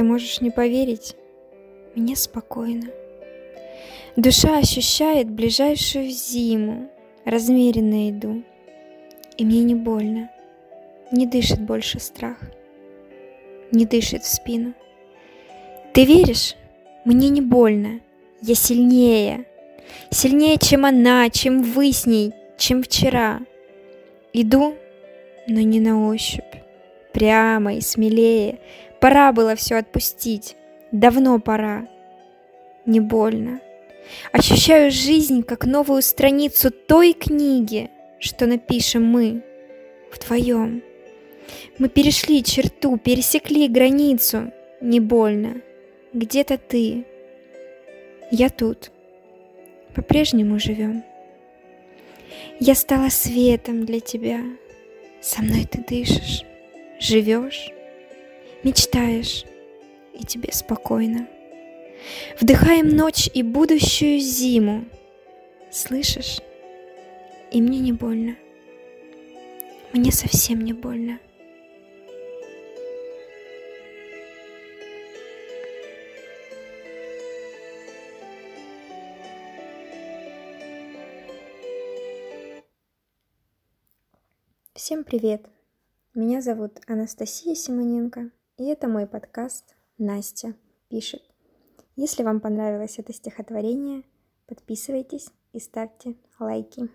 Ты можешь не поверить, мне спокойно. Душа ощущает ближайшую зиму, размеренно иду, и мне не больно, не дышит больше страх, не дышит в спину. Ты веришь? Мне не больно, я сильнее, сильнее, чем она, чем вы с ней, чем вчера. Иду, но не на ощупь, прямо и смелее. Пора было все отпустить, давно пора. Не больно. Ощущаю жизнь как новую страницу той книги, что напишем мы вдвоем. Мы перешли черту, пересекли границу. Не больно. Где-то ты. Я тут. По-прежнему живем. Я стала светом для тебя. Со мной ты дышишь, живешь, мечтаешь, и тебе спокойно. Вдыхаем ночь и будущую зиму. Слышишь? И мне не больно. Мне совсем не больно. Всем привет! Меня зовут Анастасия Симоненко, и это мой подкаст «Настя пишет». Если вам понравилось это стихотворение, подписывайтесь и ставьте лайки.